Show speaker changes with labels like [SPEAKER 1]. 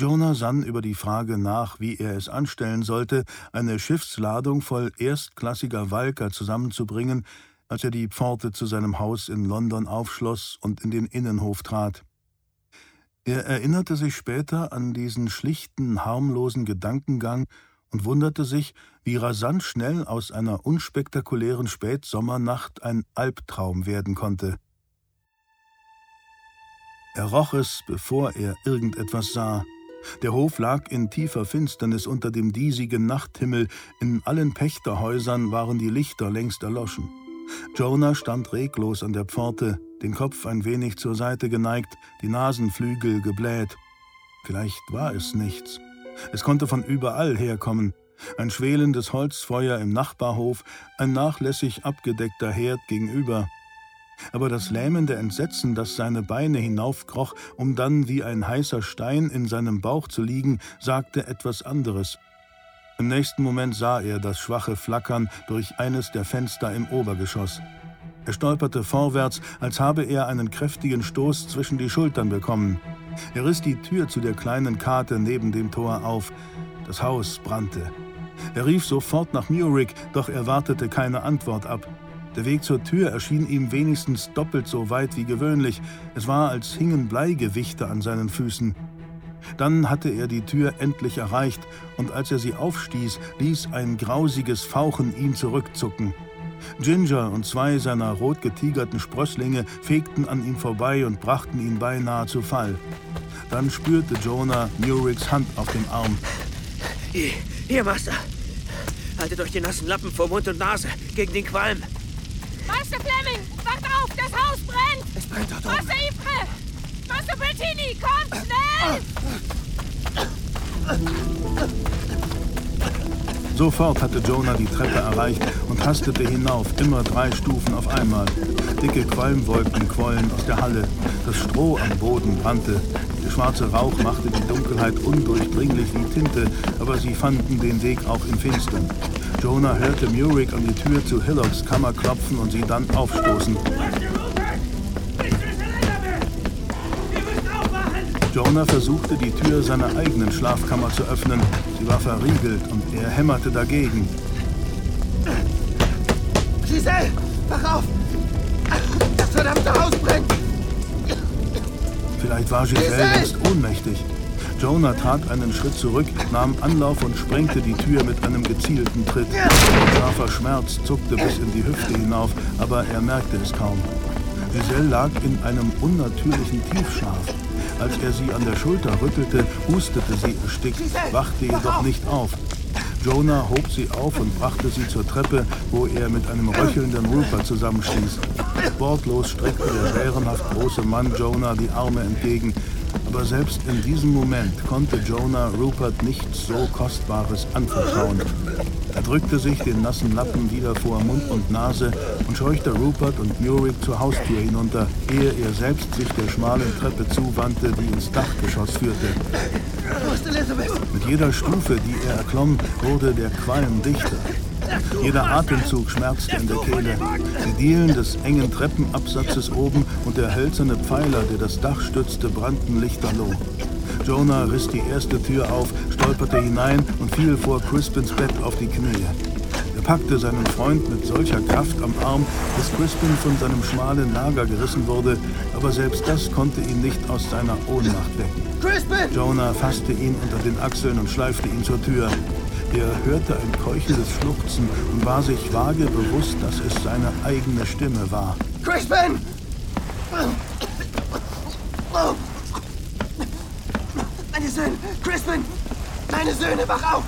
[SPEAKER 1] Jonah sann über die Frage nach, wie er es anstellen sollte, eine Schiffsladung voll erstklassiger Walker zusammenzubringen, als er die Pforte zu seinem Haus in London aufschloss und in den Innenhof trat. Er erinnerte sich später an diesen schlichten, harmlosen Gedankengang und wunderte sich, wie rasant schnell aus einer unspektakulären Spätsommernacht ein Albtraum werden konnte. Er roch es, bevor er irgendetwas sah. Der Hof lag in tiefer Finsternis unter dem diesigen Nachthimmel, in allen Pächterhäusern waren die Lichter längst erloschen. Jonah stand reglos an der Pforte, den Kopf ein wenig zur Seite geneigt, die Nasenflügel gebläht. Vielleicht war es nichts. Es konnte von überall herkommen. Ein schwelendes Holzfeuer im Nachbarhof, ein nachlässig abgedeckter Herd gegenüber. Aber das lähmende Entsetzen, das seine Beine hinaufkroch, um dann wie ein heißer Stein in seinem Bauch zu liegen, sagte etwas anderes. Im nächsten Moment sah er das schwache Flackern durch eines der Fenster im Obergeschoss. Er stolperte vorwärts, als habe er einen kräftigen Stoß zwischen die Schultern bekommen. Er riss die Tür zu der kleinen Karte neben dem Tor auf. Das Haus brannte. Er rief sofort nach Murik, doch er wartete keine Antwort ab. Der Weg zur Tür erschien ihm wenigstens doppelt so weit wie gewöhnlich. Es war, als hingen Bleigewichte an seinen Füßen. Dann hatte er die Tür endlich erreicht, und als er sie aufstieß, ließ ein grausiges Fauchen ihn zurückzucken. Ginger und zwei seiner rot getigerten Sprösslinge fegten an ihm vorbei und brachten ihn beinahe zu Fall. Dann spürte Jonah Muriks Hand auf dem Arm.
[SPEAKER 2] Hier, hier, Master. Haltet euch die nassen Lappen vor Mund und Nase gegen den Qualm.
[SPEAKER 3] Master Fleming, wacht auf, das Haus brennt!
[SPEAKER 2] Es brennt dort
[SPEAKER 3] Master Ypres! Master Bertini, kommt, schnell!
[SPEAKER 1] Sofort hatte Jonah die Treppe erreicht und hastete hinauf, immer drei Stufen auf einmal. Dicke Qualmwolken quollen aus der Halle. Das Stroh am Boden brannte. Schwarze Rauch machte die Dunkelheit undurchdringlich wie Tinte, aber sie fanden den Weg auch im Finstern. Jonah hörte Murik an die Tür zu Hillocks Kammer klopfen und sie dann aufstoßen. Jonah versuchte, die Tür seiner eigenen Schlafkammer zu öffnen. Sie war verriegelt und er hämmerte dagegen.
[SPEAKER 2] Giselle, wach auf! Das verdammte Haus brennt!
[SPEAKER 1] Vielleicht war Giselle jetzt ohnmächtig. Jonah trat einen Schritt zurück, nahm Anlauf und sprengte die Tür mit einem gezielten Tritt. Ein scharfer Schmerz zuckte bis in die Hüfte hinauf, aber er merkte es kaum. Giselle lag in einem unnatürlichen Tiefschlaf. Als er sie an der Schulter rüttelte, hustete sie erstickt, wachte jedoch nicht auf. Jonah hob sie auf und brachte sie zur Treppe, wo er mit einem röchelnden Rupert zusammenstieß. Wortlos streckte der bärenhaft große Mann Jonah die Arme entgegen. Aber selbst in diesem Moment konnte Jonah Rupert nichts so Kostbares anvertrauen. Er drückte sich den nassen Lappen wieder vor Mund und Nase und scheuchte Rupert und Murik zur Haustür hinunter, ehe er selbst sich der schmalen Treppe zuwandte, die ins Dachgeschoss führte. Mit jeder Stufe, die er erklomm, wurde der Qualm dichter. Jeder Atemzug schmerzte in der Kehle. Die Dielen des engen Treppenabsatzes oben und der hölzerne Pfeiler, der das Dach stützte, brannten lichterloh. Jonah riss die erste Tür auf, stolperte hinein und fiel vor Crispins Bett auf die Knie. Er packte seinen Freund mit solcher Kraft am Arm, dass Crispin von seinem schmalen Lager gerissen wurde, aber selbst das konnte ihn nicht aus seiner Ohnmacht wecken.
[SPEAKER 2] Crispin!
[SPEAKER 1] Jonah fasste ihn unter den Achseln und schleifte ihn zur Tür. Er hörte ein keuchendes Schluchzen und war sich vage bewusst, dass es seine eigene Stimme war.
[SPEAKER 2] Crispin! Meine Söhne! Crispin! Meine Söhne, wach auf!